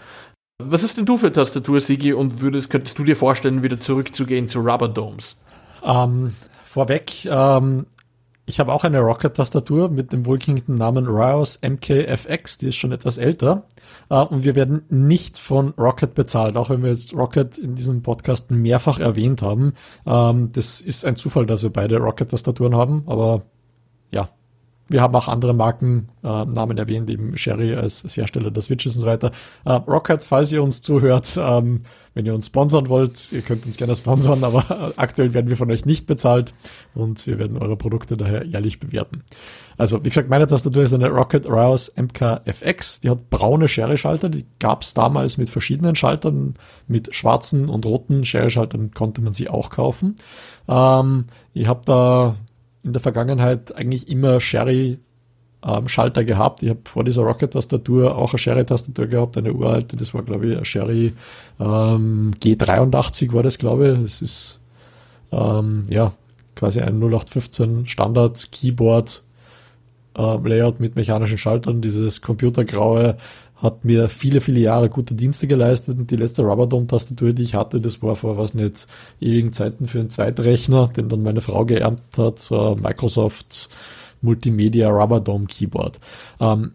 Was ist denn du für Tastatur, Sigi, und würdest, könntest du dir vorstellen, wieder zurückzugehen zu Rubber Domes? Ähm, vorweg, ähm, ich habe auch eine Rocket-Tastatur mit dem wohlklingenden Namen Rios MKFX, die ist schon etwas älter. Äh, und wir werden nicht von Rocket bezahlt, auch wenn wir jetzt Rocket in diesem Podcast mehrfach erwähnt haben. Ähm, das ist ein Zufall, dass wir beide Rocket-Tastaturen haben, aber ja, wir haben auch andere Markennamen äh, erwähnt, eben Sherry als, als, Hersteller der Switches und so weiter. Äh, Rocket, falls ihr uns zuhört, ähm, wenn ihr uns sponsern wollt, ihr könnt uns gerne sponsern, aber [laughs] aktuell werden wir von euch nicht bezahlt und wir werden eure Produkte daher ehrlich bewerten. Also, wie gesagt, meine Tastatur ist eine Rocket Rouse MKFX. Die hat braune Sherry-Schalter. Die gab es damals mit verschiedenen Schaltern. Mit schwarzen und roten Sherry-Schaltern konnte man sie auch kaufen. Ähm, ich habe da in der Vergangenheit eigentlich immer Sherry ähm, Schalter gehabt. Ich habe vor dieser Rocket-Tastatur auch eine Sherry-Tastatur gehabt, eine uralte, das war glaube ich eine Sherry ähm, G83 war das glaube ich. Das ist ähm, ja quasi ein 0815 Standard Keyboard äh, Layout mit mechanischen Schaltern, dieses computergraue hat mir viele, viele Jahre gute Dienste geleistet und die letzte Rubberdome-Tastatur, die ich hatte, das war vor, was nicht, ewigen Zeiten für einen Zweitrechner, den dann meine Frau geerbt hat, so Microsoft Multimedia Rubberdome Keyboard. Ähm,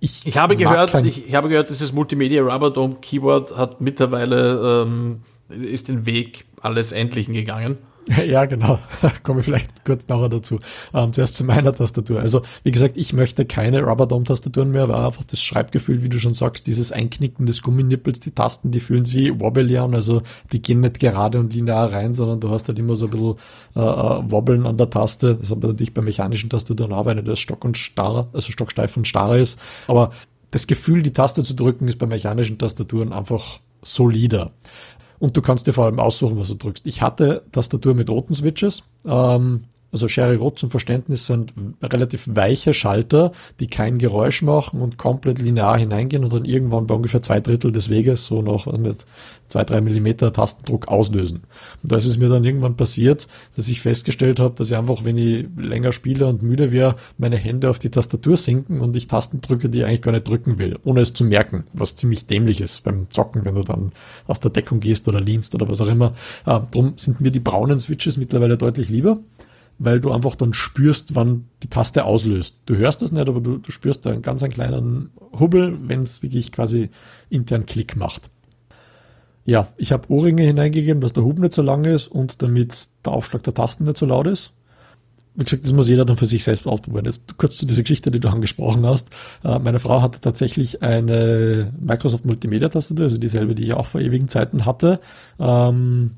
ich, ich, habe gehört, ich, ich, habe gehört, dieses Multimedia Rubberdome Keyboard hat mittlerweile ähm, ist den Weg alles Endlichen gegangen. [laughs] Ja, genau. [laughs] Komme ich vielleicht kurz nachher dazu. Ähm, zuerst zu meiner Tastatur. Also, wie gesagt, ich möchte keine Rubberdome-Tastaturen mehr, weil einfach das Schreibgefühl, wie du schon sagst, dieses Einknicken des Gumminippels, die Tasten, die fühlen sich wobbly an, also die gehen nicht gerade und linear rein, sondern du hast halt immer so ein bisschen äh, äh Wobbeln an der Taste. Das hat man natürlich bei mechanischen Tastaturen auch, wenn das stock und starr, also stocksteif und starr ist. Aber das Gefühl, die Taste zu drücken, ist bei mechanischen Tastaturen einfach solider. Und du kannst dir vor allem aussuchen, was du drückst. Ich hatte Tastatur mit roten Switches. Ähm, Also Sherry Rot zum Verständnis sind relativ weiche Schalter, die kein Geräusch machen und komplett linear hineingehen und dann irgendwann bei ungefähr zwei Drittel des Weges so noch, was nicht, zwei, drei Millimeter Tastendruck auslösen. Und da ist es mir dann irgendwann passiert, dass ich festgestellt habe, dass ich einfach, wenn ich länger spiele und müde wäre, meine Hände auf die Tastatur sinken und ich Tasten drücke, die ich eigentlich gar nicht drücken will, ohne es zu merken, was ziemlich dämlich ist beim Zocken, wenn du dann aus der Deckung gehst oder lehnst oder was auch immer. Äh, drum sind mir die braunen Switches mittlerweile deutlich lieber weil du einfach dann spürst, wann die Taste auslöst. Du hörst das nicht, aber du, du spürst da einen ganz einen kleinen Hubbel, wenn es wirklich quasi intern Klick macht. Ja, ich habe Ohrringe hineingegeben, dass der Hub nicht so lang ist und damit der Aufschlag der Tasten nicht so laut ist. Wie gesagt, das muss jeder dann für sich selbst ausprobieren. Jetzt kurz zu dieser Geschichte, die du angesprochen hast. Äh, meine Frau hatte tatsächlich eine Microsoft Multimedia Tastatur, also dieselbe, die ich auch vor ewigen Zeiten hatte. Ähm,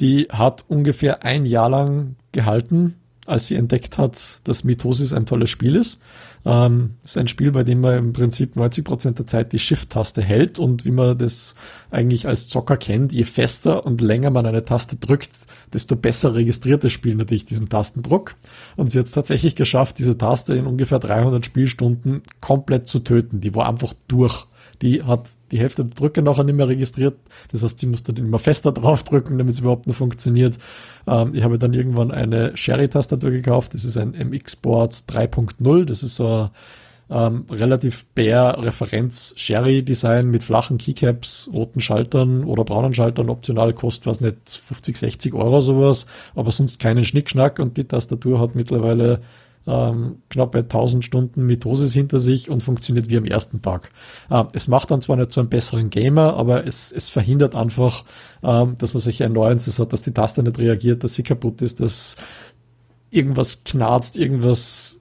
die hat ungefähr ein Jahr lang gehalten, als sie entdeckt hat, dass Mitosis ein tolles Spiel ist. Ähm, ist ein Spiel, bei dem man im Prinzip 90 Prozent der Zeit die Shift-Taste hält und wie man das eigentlich als Zocker kennt, je fester und länger man eine Taste drückt, desto besser registriert das Spiel natürlich diesen Tastendruck. Und sie hat es tatsächlich geschafft, diese Taste in ungefähr 300 Spielstunden komplett zu töten. Die war einfach durch die hat die Hälfte der Drücke nachher nicht mehr registriert. Das heißt, sie musste dann immer fester [laughs] draufdrücken, damit es überhaupt noch funktioniert. Ähm, ich habe dann irgendwann eine Sherry-Tastatur gekauft. Das ist ein MX-Board 3.0. Das ist so ähm, relativ bare Referenz Sherry Design mit flachen Keycaps, roten Schaltern oder braunen Schaltern. Optional kostet was nicht 50, 60 Euro sowas, aber sonst keinen Schnickschnack und die Tastatur hat mittlerweile ähm, knappe 1000 Stunden Mitosis hinter sich und funktioniert wie am ersten Tag. Ähm, es macht dann zwar nicht so einen besseren Gamer, aber es, es verhindert einfach, ähm, dass man solche Annoyances hat, dass die Taste nicht reagiert, dass sie kaputt ist, dass irgendwas knarzt, irgendwas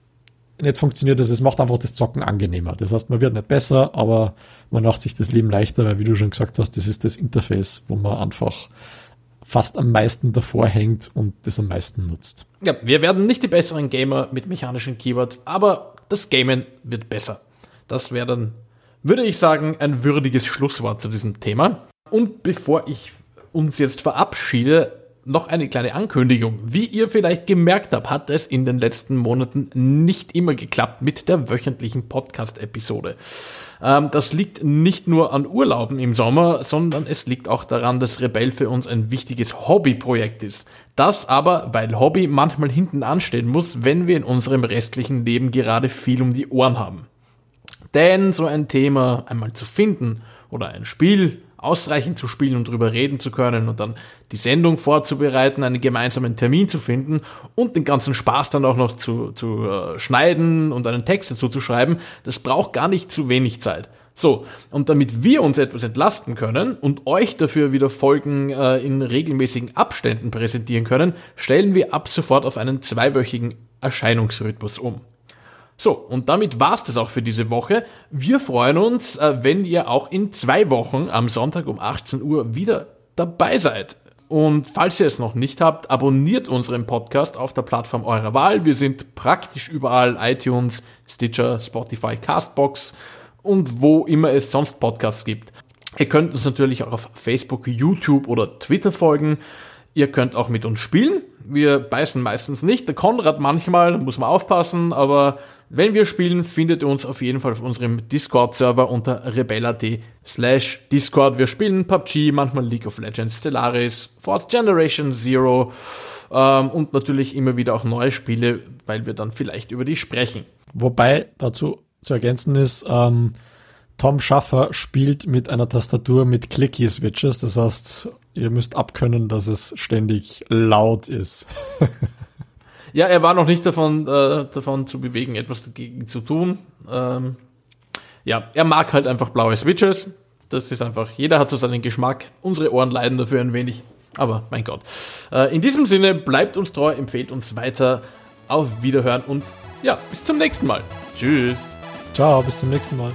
nicht funktioniert. Also es macht einfach das Zocken angenehmer. Das heißt, man wird nicht besser, aber man macht sich das Leben leichter, weil wie du schon gesagt hast, das ist das Interface, wo man einfach fast am meisten davor hängt und das am meisten nutzt. Ja, wir werden nicht die besseren Gamer mit mechanischen Keywords, aber das Gamen wird besser. Das wäre dann, würde ich sagen, ein würdiges Schlusswort zu diesem Thema. Und bevor ich uns jetzt verabschiede, noch eine kleine Ankündigung. Wie ihr vielleicht gemerkt habt, hat es in den letzten Monaten nicht immer geklappt mit der wöchentlichen Podcast-Episode. Ähm, das liegt nicht nur an Urlauben im Sommer, sondern es liegt auch daran, dass Rebell für uns ein wichtiges Hobbyprojekt ist. Das aber, weil Hobby manchmal hinten anstehen muss, wenn wir in unserem restlichen Leben gerade viel um die Ohren haben. Denn so ein Thema einmal zu finden oder ein Spiel ausreichend zu spielen und drüber reden zu können und dann die Sendung vorzubereiten, einen gemeinsamen Termin zu finden und den ganzen Spaß dann auch noch zu, zu äh, schneiden und einen Text dazu zu schreiben, das braucht gar nicht zu wenig Zeit. So, und damit wir uns etwas entlasten können und euch dafür wieder Folgen äh, in regelmäßigen Abständen präsentieren können, stellen wir ab sofort auf einen zweiwöchigen Erscheinungsrhythmus um. So, und damit war's das auch für diese Woche. Wir freuen uns, äh, wenn ihr auch in zwei Wochen am Sonntag um 18 Uhr wieder dabei seid. Und falls ihr es noch nicht habt, abonniert unseren Podcast auf der Plattform eurer Wahl. Wir sind praktisch überall iTunes, Stitcher, Spotify, Castbox und wo immer es sonst Podcasts gibt. Ihr könnt uns natürlich auch auf Facebook, YouTube oder Twitter folgen. Ihr könnt auch mit uns spielen. Wir beißen meistens nicht. Der Konrad manchmal, muss man aufpassen, aber wenn wir spielen, findet ihr uns auf jeden Fall auf unserem Discord-Server unter rebella.at slash Discord. Wir spielen PUBG, manchmal League of Legends, Stellaris, Fourth Generation Zero ähm, und natürlich immer wieder auch neue Spiele, weil wir dann vielleicht über die sprechen. Wobei dazu zu ergänzen ist, ähm, Tom Schaffer spielt mit einer Tastatur mit Clicky-Switches. Das heißt, ihr müsst abkönnen, dass es ständig laut ist. Ja, er war noch nicht davon, äh, davon zu bewegen, etwas dagegen zu tun. Ähm, ja, er mag halt einfach blaue Switches. Das ist einfach, jeder hat so seinen Geschmack. Unsere Ohren leiden dafür ein wenig. Aber mein Gott. Äh, in diesem Sinne, bleibt uns treu, empfehlt uns weiter. Auf Wiederhören und ja, bis zum nächsten Mal. Tschüss. Ciao, bis zum nächsten Mal.